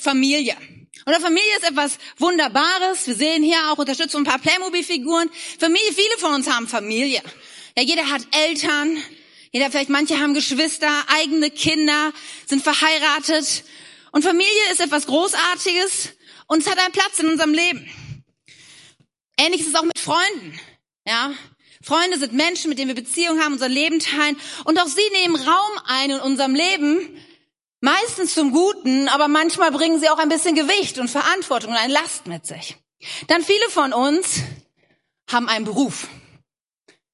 Familie. Und Familie ist etwas Wunderbares. Wir sehen hier auch Unterstützung ein paar Playmobil-Figuren. Familie, viele von uns haben Familie. Ja, jeder hat Eltern. Jeder, vielleicht manche haben Geschwister, eigene Kinder, sind verheiratet. Und Familie ist etwas Großartiges und es hat einen Platz in unserem Leben. Ähnlich ist es auch mit Freunden. Ja, Freunde sind Menschen, mit denen wir Beziehungen haben, unser Leben teilen. Und auch sie nehmen Raum ein in unserem Leben. Meistens zum Guten, aber manchmal bringen sie auch ein bisschen Gewicht und Verantwortung und eine Last mit sich. Dann viele von uns haben einen Beruf.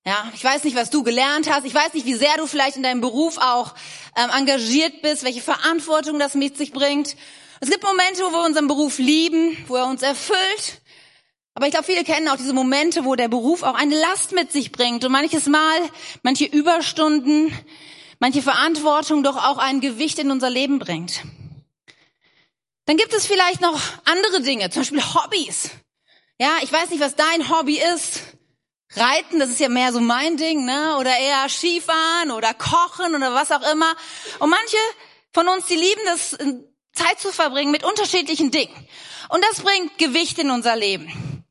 Ja, ich weiß nicht, was du gelernt hast. Ich weiß nicht, wie sehr du vielleicht in deinem Beruf auch ähm, engagiert bist, welche Verantwortung das mit sich bringt. Es gibt Momente, wo wir unseren Beruf lieben, wo er uns erfüllt. Aber ich glaube, viele kennen auch diese Momente, wo der Beruf auch eine Last mit sich bringt und manches Mal, manche Überstunden, manche Verantwortung doch auch ein Gewicht in unser Leben bringt. Dann gibt es vielleicht noch andere Dinge, zum Beispiel Hobbys. Ja, ich weiß nicht, was dein Hobby ist. Reiten, das ist ja mehr so mein Ding, ne? Oder eher Skifahren oder Kochen oder was auch immer. Und manche von uns, die lieben das, Zeit zu verbringen mit unterschiedlichen Dingen. Und das bringt Gewicht in unser Leben.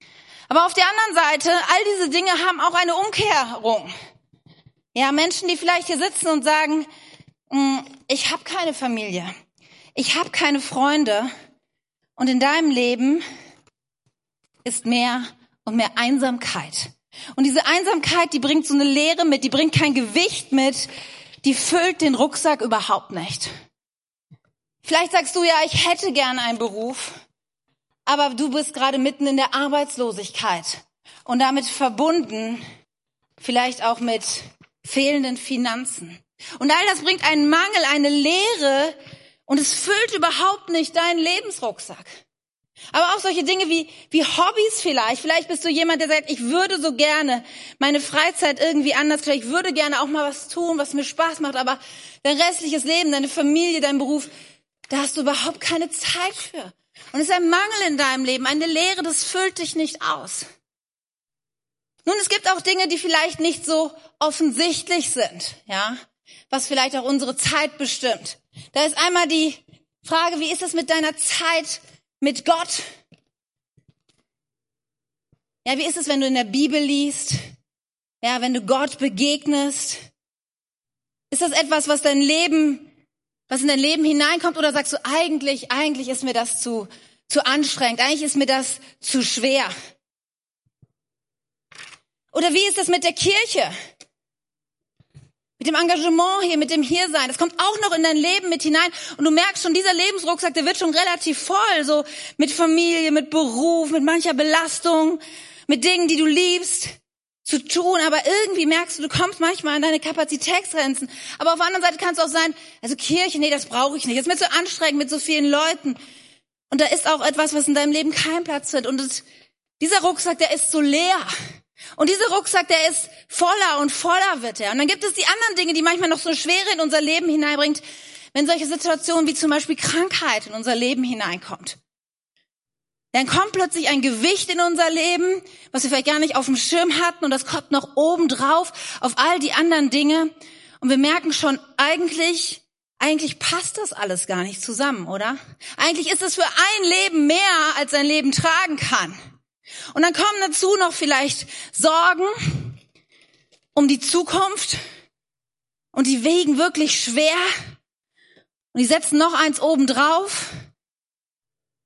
Aber auf der anderen Seite, all diese Dinge haben auch eine Umkehrung. Ja, Menschen, die vielleicht hier sitzen und sagen, hm, ich habe keine Familie, ich habe keine Freunde und in deinem Leben ist mehr und mehr Einsamkeit. Und diese Einsamkeit, die bringt so eine Leere mit, die bringt kein Gewicht mit, die füllt den Rucksack überhaupt nicht. Vielleicht sagst du ja, ich hätte gern einen Beruf, aber du bist gerade mitten in der Arbeitslosigkeit und damit verbunden vielleicht auch mit fehlenden Finanzen. Und all das bringt einen Mangel, eine Leere und es füllt überhaupt nicht deinen Lebensrucksack. Aber auch solche Dinge wie, wie Hobbys vielleicht. Vielleicht bist du jemand, der sagt, ich würde so gerne meine Freizeit irgendwie anders, ich würde gerne auch mal was tun, was mir Spaß macht, aber dein restliches Leben, deine Familie, dein Beruf, da hast du überhaupt keine Zeit für. Und es ist ein Mangel in deinem Leben, eine Leere, das füllt dich nicht aus. Nun, es gibt auch Dinge, die vielleicht nicht so offensichtlich sind, ja, was vielleicht auch unsere Zeit bestimmt. Da ist einmal die Frage, wie ist es mit deiner Zeit mit Gott? Ja, wie ist es, wenn du in der Bibel liest? Ja, wenn du Gott begegnest? Ist das etwas, was dein Leben, was in dein Leben hineinkommt? Oder sagst du, eigentlich, eigentlich ist mir das zu, zu anstrengend. Eigentlich ist mir das zu schwer. Oder wie ist das mit der Kirche? Mit dem Engagement hier, mit dem Hiersein. Das kommt auch noch in dein Leben mit hinein. Und du merkst schon, dieser Lebensrucksack, der wird schon relativ voll. So mit Familie, mit Beruf, mit mancher Belastung, mit Dingen, die du liebst zu tun. Aber irgendwie merkst du, du kommst manchmal an deine Kapazitätsgrenzen. Aber auf der anderen Seite kann es auch sein, also Kirche, nee, das brauche ich nicht. Das ist mir zu anstrengend mit so vielen Leuten. Und da ist auch etwas, was in deinem Leben keinen Platz hat. Und das, dieser Rucksack, der ist so leer. Und dieser Rucksack, der ist voller und voller wird er. Und dann gibt es die anderen Dinge, die manchmal noch so Schwere in unser Leben hineinbringt, wenn solche Situationen wie zum Beispiel Krankheit in unser Leben hineinkommt. Dann kommt plötzlich ein Gewicht in unser Leben, was wir vielleicht gar nicht auf dem Schirm hatten und das kommt noch oben drauf auf all die anderen Dinge. Und wir merken schon, eigentlich, eigentlich passt das alles gar nicht zusammen, oder? Eigentlich ist es für ein Leben mehr, als ein Leben tragen kann. Und dann kommen dazu noch vielleicht Sorgen um die Zukunft. Und die wegen wirklich schwer. Und die setzen noch eins oben drauf.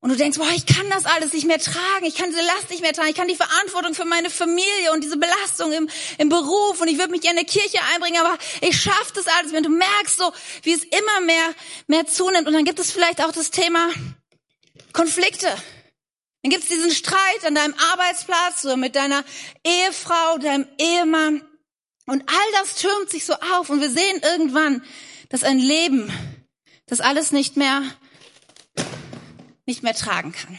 Und du denkst, boah, ich kann das alles nicht mehr tragen, ich kann diese Last nicht mehr tragen, ich kann die Verantwortung für meine Familie und diese Belastung im, im Beruf. Und ich würde mich gerne in die Kirche einbringen, aber ich schaffe das alles, wenn du merkst so, wie es immer mehr, mehr zunimmt. Und dann gibt es vielleicht auch das Thema Konflikte. Dann gibt es diesen Streit an deinem Arbeitsplatz oder mit deiner Ehefrau, deinem Ehemann. Und all das türmt sich so auf und wir sehen irgendwann, dass ein Leben das alles nicht mehr, nicht mehr tragen kann.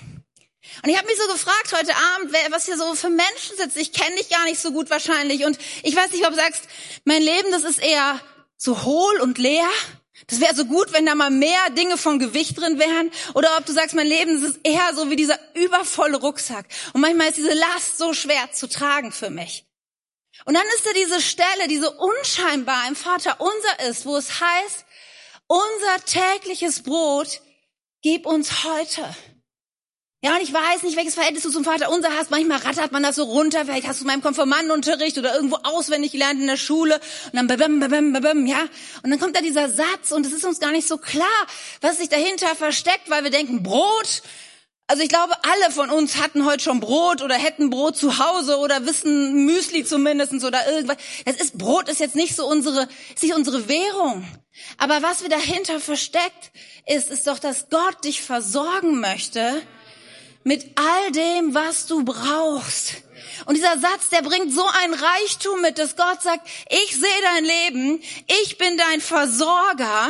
Und ich habe mich so gefragt heute Abend, wer, was hier so für Menschen sitzen. Ich kenne dich gar nicht so gut wahrscheinlich. Und ich weiß nicht, ob du sagst, mein Leben, das ist eher so hohl und leer. Das wäre so gut, wenn da mal mehr Dinge von Gewicht drin wären. Oder ob du sagst, mein Leben ist eher so wie dieser übervolle Rucksack. Und manchmal ist diese Last so schwer zu tragen für mich. Und dann ist da diese Stelle, diese unscheinbar im Vater unser ist, wo es heißt, unser tägliches Brot gib uns heute. Ja, und ich weiß nicht, welches Verhältnis du zum Vater unser hast. Manchmal rattert man das so runter. Vielleicht hast du meinem Konformantenunterricht oder irgendwo auswendig gelernt in der Schule. Und dann babam, babam, babam, ja. Und dann kommt da dieser Satz und es ist uns gar nicht so klar, was sich dahinter versteckt, weil wir denken, Brot. Also ich glaube, alle von uns hatten heute schon Brot oder hätten Brot zu Hause oder wissen Müsli zumindestens oder irgendwas. Das ist, Brot ist jetzt nicht so unsere, ist nicht unsere Währung. Aber was wir dahinter versteckt ist, ist doch, dass Gott dich versorgen möchte mit all dem, was du brauchst. Und dieser Satz, der bringt so ein Reichtum mit, dass Gott sagt, ich sehe dein Leben, ich bin dein Versorger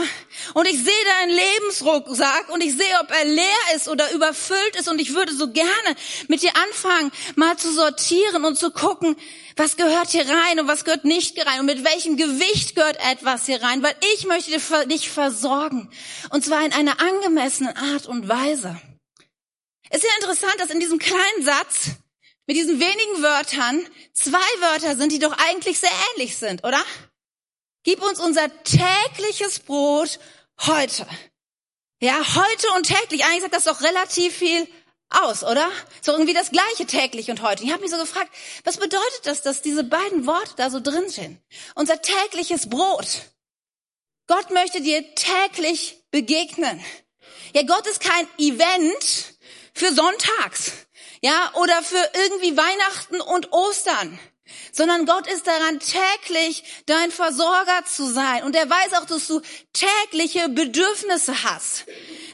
und ich sehe deinen Lebensrucksack und ich sehe, ob er leer ist oder überfüllt ist und ich würde so gerne mit dir anfangen, mal zu sortieren und zu gucken, was gehört hier rein und was gehört nicht rein und mit welchem Gewicht gehört etwas hier rein, weil ich möchte dich versorgen und zwar in einer angemessenen Art und Weise. Ist ja interessant, dass in diesem kleinen Satz mit diesen wenigen Wörtern zwei Wörter sind, die doch eigentlich sehr ähnlich sind, oder? Gib uns unser tägliches Brot heute. Ja, heute und täglich. Eigentlich sagt das doch relativ viel aus, oder? So irgendwie das gleiche täglich und heute. Ich habe mich so gefragt, was bedeutet das, dass diese beiden Worte da so drin stehen? Unser tägliches Brot. Gott möchte dir täglich begegnen. Ja, Gott ist kein Event, für Sonntags, ja, oder für irgendwie Weihnachten und Ostern, sondern Gott ist daran täglich dein Versorger zu sein und er weiß auch, dass du tägliche Bedürfnisse hast.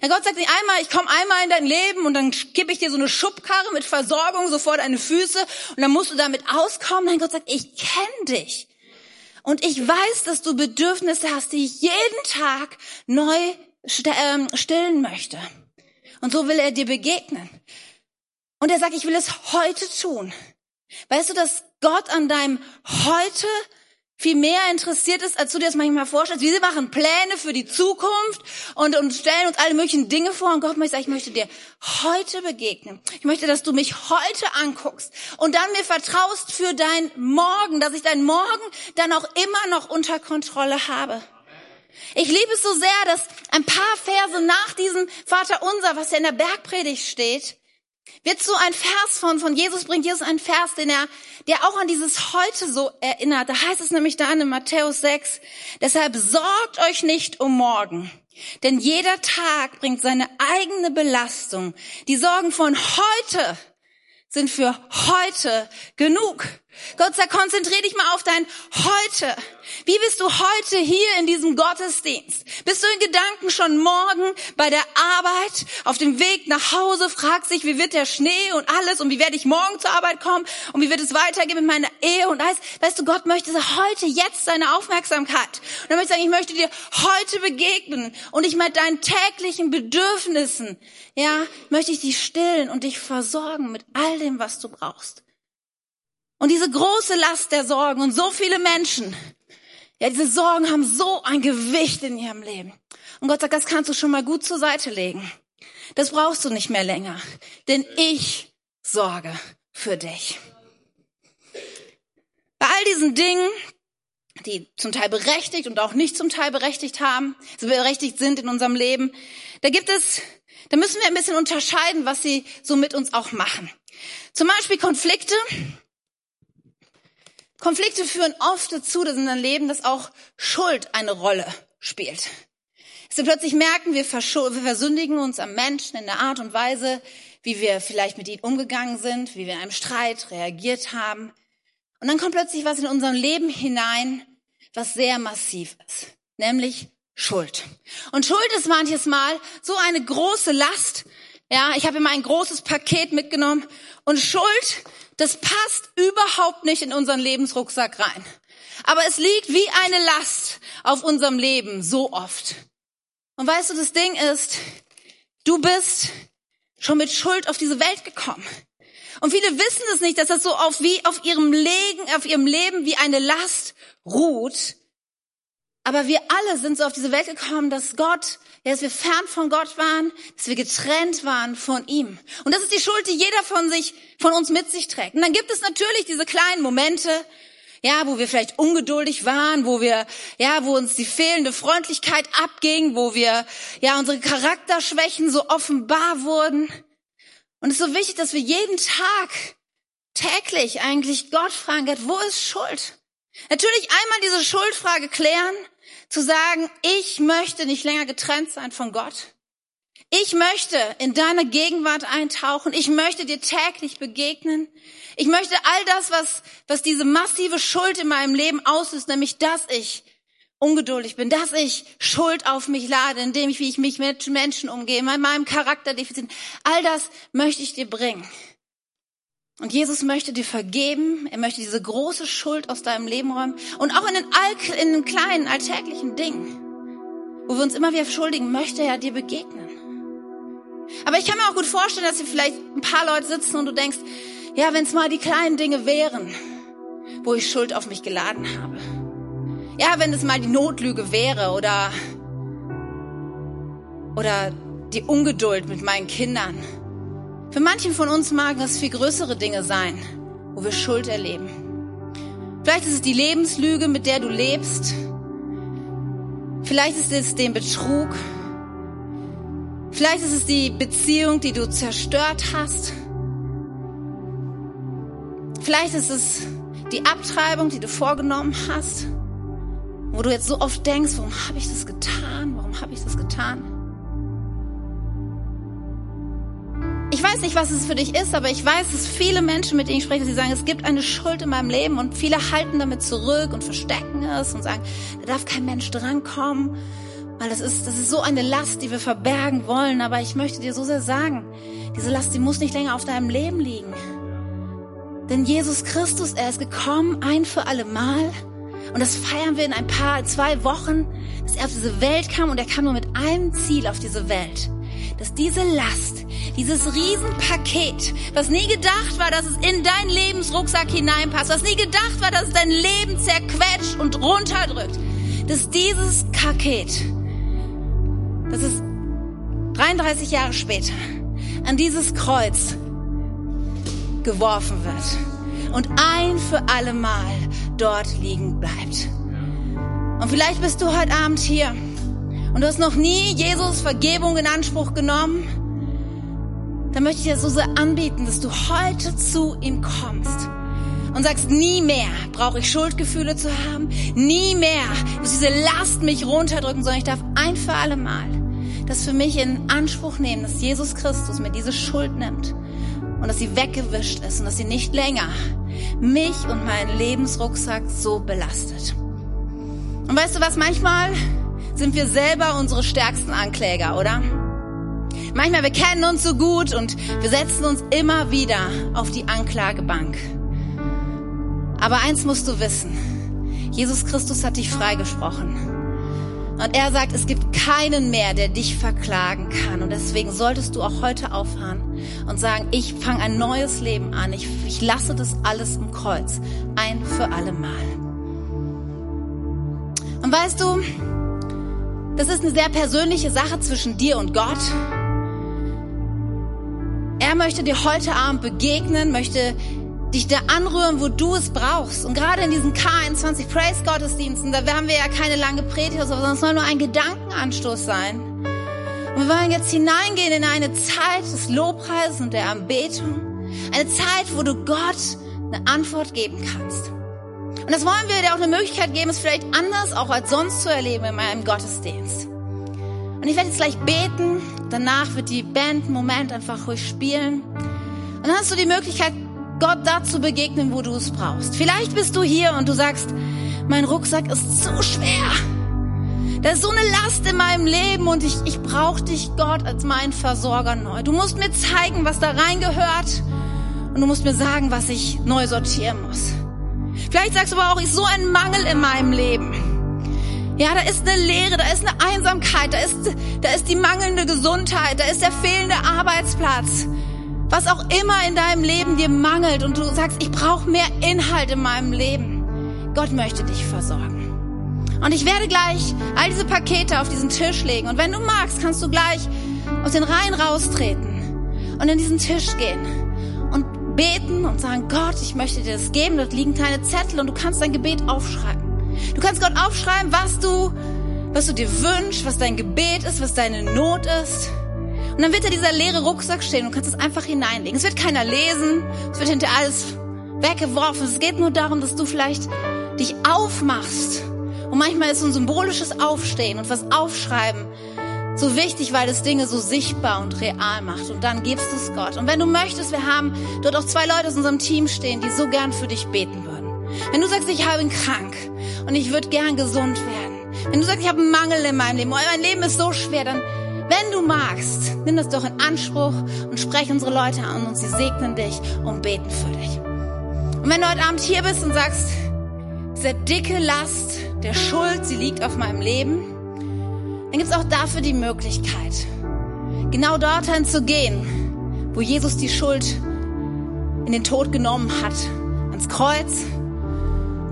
Ja, Gott sagt nicht einmal, ich komme einmal in dein Leben und dann kippe ich dir so eine Schubkarre mit Versorgung sofort deine Füße und dann musst du damit auskommen. Nein, Gott sagt, ich kenne dich. Und ich weiß, dass du Bedürfnisse hast, die ich jeden Tag neu ähm, stillen möchte. Und so will er dir begegnen. Und er sagt, ich will es heute tun. Weißt du, dass Gott an deinem heute viel mehr interessiert ist, als du dir das manchmal vorstellst. Wir machen Pläne für die Zukunft und, und stellen uns alle möglichen Dinge vor. Und Gott möchte sagen, ich möchte dir heute begegnen. Ich möchte, dass du mich heute anguckst und dann mir vertraust für dein Morgen, dass ich dein Morgen dann auch immer noch unter Kontrolle habe. Ich liebe es so sehr, dass ein paar Verse nach diesem Vater unser, was ja in der Bergpredigt steht, wird so ein Vers von, von Jesus, bringt Jesus einen Vers, den er, der auch an dieses heute so erinnert. Da heißt es nämlich da in Matthäus 6, deshalb sorgt euch nicht um morgen. Denn jeder Tag bringt seine eigene Belastung. Die Sorgen von heute sind für heute genug. Gott sagt, konzentrier dich mal auf dein Heute. Wie bist du heute hier in diesem Gottesdienst? Bist du in Gedanken schon morgen bei der Arbeit, auf dem Weg nach Hause, fragst dich, wie wird der Schnee und alles und wie werde ich morgen zur Arbeit kommen und wie wird es weitergehen mit meiner Ehe und alles. Weißt du, Gott möchte heute, jetzt deine Aufmerksamkeit. Und dann möchte ich sagen, ich möchte dir heute begegnen und ich mit deinen täglichen Bedürfnissen, ja, möchte ich dich stillen und dich versorgen mit all dem, was du brauchst. Und diese große Last der Sorgen und so viele Menschen, ja, diese Sorgen haben so ein Gewicht in ihrem Leben. Und Gott sagt, das kannst du schon mal gut zur Seite legen. Das brauchst du nicht mehr länger, denn ich sorge für dich. Bei all diesen Dingen, die zum Teil berechtigt und auch nicht zum Teil berechtigt haben, so berechtigt sind in unserem Leben, da gibt es, da müssen wir ein bisschen unterscheiden, was sie so mit uns auch machen. Zum Beispiel Konflikte, Konflikte führen oft dazu, dass in deinem Leben, dass auch Schuld eine Rolle spielt. Dass wir plötzlich merken, wir, wir versündigen uns am Menschen in der Art und Weise, wie wir vielleicht mit ihnen umgegangen sind, wie wir in einem Streit reagiert haben. Und dann kommt plötzlich was in unserem Leben hinein, was sehr massiv ist, nämlich Schuld. Und Schuld ist manches Mal so eine große Last. Ja, ich habe immer ein großes Paket mitgenommen und Schuld das passt überhaupt nicht in unseren Lebensrucksack rein. Aber es liegt wie eine Last auf unserem Leben so oft. Und weißt du, das Ding ist, du bist schon mit Schuld auf diese Welt gekommen. Und viele wissen es nicht, dass das so auf wie auf ihrem Leben, auf ihrem Leben wie eine Last ruht. Aber wir alle sind so auf diese Welt gekommen, dass Gott ja, dass wir fern von Gott waren, dass wir getrennt waren von ihm. Und das ist die Schuld, die jeder von sich, von uns mit sich trägt. Und dann gibt es natürlich diese kleinen Momente, Ja, wo wir vielleicht ungeduldig waren, wo wir, ja, wo uns die fehlende Freundlichkeit abging, wo wir, ja, unsere Charakterschwächen so offenbar wurden. Und es ist so wichtig, dass wir jeden Tag, täglich eigentlich Gott fragen, Gott, wo ist Schuld? Natürlich einmal diese Schuldfrage klären, zu sagen, ich möchte nicht länger getrennt sein von Gott. Ich möchte in deine Gegenwart eintauchen. Ich möchte dir täglich begegnen. Ich möchte all das, was, was diese massive Schuld in meinem Leben auslöst, nämlich, dass ich ungeduldig bin, dass ich Schuld auf mich lade, indem ich, wie ich mich mit Menschen umgehe, mit meinem Charakterdefizit. All das möchte ich dir bringen. Und Jesus möchte dir vergeben. Er möchte diese große Schuld aus deinem Leben räumen. Und auch in den, All in den kleinen, alltäglichen Dingen, wo wir uns immer wieder schuldigen, möchte er dir begegnen. Aber ich kann mir auch gut vorstellen, dass hier vielleicht ein paar Leute sitzen und du denkst, ja, wenn es mal die kleinen Dinge wären, wo ich Schuld auf mich geladen habe. Ja, wenn es mal die Notlüge wäre oder, oder die Ungeduld mit meinen Kindern. Für manchen von uns mag das viel größere Dinge sein, wo wir Schuld erleben. Vielleicht ist es die Lebenslüge, mit der du lebst. Vielleicht ist es den Betrug, Vielleicht ist es die Beziehung, die du zerstört hast. Vielleicht ist es die Abtreibung, die du vorgenommen hast, wo du jetzt so oft denkst, warum habe ich das getan? Warum habe ich das getan? Ich weiß nicht, was es für dich ist, aber ich weiß, dass viele Menschen, mit denen ich spreche, die sagen, es gibt eine Schuld in meinem Leben und viele halten damit zurück und verstecken es und sagen, da darf kein Mensch drankommen. Weil das ist, das ist so eine Last, die wir verbergen wollen. Aber ich möchte dir so sehr sagen, diese Last, die muss nicht länger auf deinem Leben liegen. Denn Jesus Christus, er ist gekommen, ein für alle Mal. Und das feiern wir in ein paar, zwei Wochen, dass er auf diese Welt kam und er kam nur mit einem Ziel auf diese Welt. Dass diese Last, dieses Riesenpaket, was nie gedacht war, dass es in deinen Lebensrucksack hineinpasst, was nie gedacht war, dass es dein Leben zerquetscht und runterdrückt, dass dieses Paket dass es 33 Jahre später an dieses Kreuz geworfen wird und ein für alle Mal dort liegen bleibt. Und vielleicht bist du heute Abend hier und du hast noch nie Jesus Vergebung in Anspruch genommen. Dann möchte ich dir so sehr anbieten, dass du heute zu ihm kommst und sagst, nie mehr brauche ich Schuldgefühle zu haben, nie mehr muss diese Last mich runterdrücken, sondern ich darf ein für alle Mal das für mich in Anspruch nehmen, dass Jesus Christus mir diese Schuld nimmt und dass sie weggewischt ist und dass sie nicht länger mich und meinen Lebensrucksack so belastet. Und weißt du was, manchmal sind wir selber unsere stärksten Ankläger, oder? Manchmal, wir kennen uns so gut und wir setzen uns immer wieder auf die Anklagebank. Aber eins musst du wissen. Jesus Christus hat dich freigesprochen. Und er sagt, es gibt keinen mehr, der dich verklagen kann. Und deswegen solltest du auch heute aufhören und sagen, ich fange ein neues Leben an. Ich, ich lasse das alles im Kreuz. Ein für alle Mal. Und weißt du, das ist eine sehr persönliche Sache zwischen dir und Gott. Er möchte dir heute Abend begegnen, möchte dich da anrühren, wo du es brauchst. Und gerade in diesen K21 Praise Gottesdiensten, da werden wir ja keine lange Predigt, sondern es soll nur ein Gedankenanstoß sein. Und wir wollen jetzt hineingehen in eine Zeit des Lobpreises und der Anbetung. Eine Zeit, wo du Gott eine Antwort geben kannst. Und das wollen wir dir auch eine Möglichkeit geben, es vielleicht anders auch als sonst zu erleben in meinem Gottesdienst. Und ich werde jetzt gleich beten. Danach wird die Band einen Moment einfach ruhig spielen. Und dann hast du die Möglichkeit, Gott dazu begegnen, wo du es brauchst. Vielleicht bist du hier und du sagst, mein Rucksack ist so schwer. Da ist so eine Last in meinem Leben und ich, ich brauche dich, Gott, als mein Versorger neu. Du musst mir zeigen, was da reingehört und du musst mir sagen, was ich neu sortieren muss. Vielleicht sagst du aber auch, ich so ein Mangel in meinem Leben. Ja, da ist eine Leere, da ist eine Einsamkeit, da ist, da ist die mangelnde Gesundheit, da ist der fehlende Arbeitsplatz was auch immer in deinem Leben dir mangelt und du sagst, ich brauche mehr Inhalt in meinem Leben. Gott möchte dich versorgen. Und ich werde gleich all diese Pakete auf diesen Tisch legen. Und wenn du magst, kannst du gleich aus den Reihen raustreten und in diesen Tisch gehen und beten und sagen, Gott, ich möchte dir das geben. Dort liegen kleine Zettel und du kannst dein Gebet aufschreiben. Du kannst Gott aufschreiben, was du, was du dir wünschst, was dein Gebet ist, was deine Not ist. Und dann wird da dieser leere Rucksack stehen und kannst es einfach hineinlegen. Es wird keiner lesen, es wird hinter alles weggeworfen. Es geht nur darum, dass du vielleicht dich aufmachst. Und manchmal ist so ein symbolisches Aufstehen und was aufschreiben so wichtig, weil es Dinge so sichtbar und real macht. Und dann gibst du es Gott. Und wenn du möchtest, wir haben dort auch zwei Leute aus unserem Team stehen, die so gern für dich beten würden. Wenn du sagst, ich bin krank und ich würde gern gesund werden. Wenn du sagst, ich habe einen Mangel in meinem Leben, mein Leben ist so schwer, dann, wenn du magst, nimm das doch in Anspruch und sprech unsere Leute an und sie segnen dich und beten für dich. Und wenn du heute Abend hier bist und sagst, diese dicke Last der Schuld, sie liegt auf meinem Leben, dann gibt es auch dafür die Möglichkeit, genau dorthin zu gehen, wo Jesus die Schuld in den Tod genommen hat, ans Kreuz.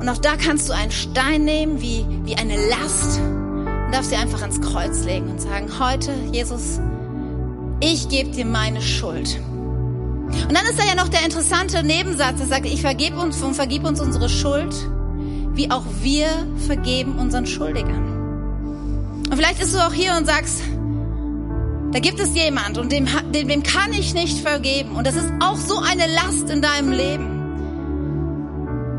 Und auch da kannst du einen Stein nehmen, wie, wie eine Last, und darfst sie einfach ans Kreuz legen und sagen, heute, Jesus, ich gebe dir meine Schuld. Und dann ist da ja noch der interessante Nebensatz, der sagt, ich vergebe uns und vergib uns unsere Schuld, wie auch wir vergeben unseren Schuldigern. Und vielleicht bist du auch hier und sagst, da gibt es jemand und dem, dem, dem kann ich nicht vergeben. Und das ist auch so eine Last in deinem Leben.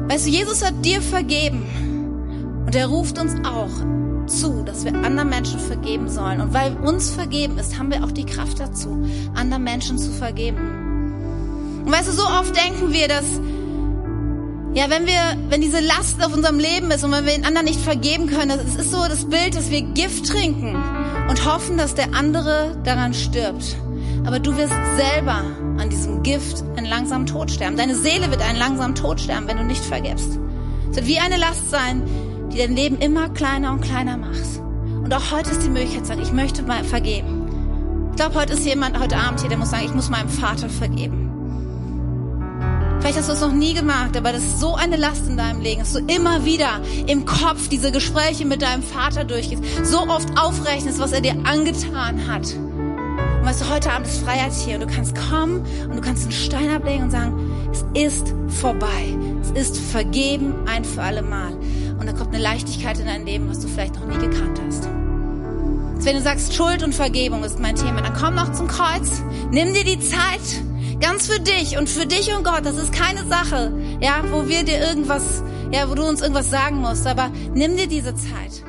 Weißt du, Jesus hat dir vergeben. Und er ruft uns auch zu, dass wir anderen Menschen vergeben sollen. Und weil uns vergeben ist, haben wir auch die Kraft dazu, anderen Menschen zu vergeben. Und weißt du, so oft denken wir, dass ja, wenn wir, wenn diese Last auf unserem Leben ist und wenn wir den anderen nicht vergeben können, das ist so das Bild, dass wir Gift trinken und hoffen, dass der andere daran stirbt. Aber du wirst selber an diesem Gift einen langsamen Tod sterben. Deine Seele wird einen langsamen Tod sterben, wenn du nicht vergibst. Es wird wie eine Last sein, die dein Leben immer kleiner und kleiner macht. Und auch heute ist die Möglichkeit zu sagen, ich möchte mal vergeben. Ich glaube, heute ist jemand heute Abend hier, der muss sagen, ich muss meinem Vater vergeben. Vielleicht hast du es noch nie gemacht, aber das ist so eine Last in deinem Leben, dass du immer wieder im Kopf diese Gespräche mit deinem Vater durchgehst, so oft aufrechnest, was er dir angetan hat. Und weißt du, heute Abend ist Freiheit hier und du kannst kommen und du kannst einen Stein ablegen und sagen, es ist vorbei. Es ist vergeben ein für alle Mal. Und da kommt eine Leichtigkeit in dein Leben, was du vielleicht noch nie gekannt hast. Wenn du sagst, Schuld und Vergebung ist mein Thema, dann komm noch zum Kreuz, nimm dir die Zeit, Ganz für dich und für dich und Gott. Das ist keine Sache, ja, wo wir dir irgendwas, ja, wo du uns irgendwas sagen musst. Aber nimm dir diese Zeit.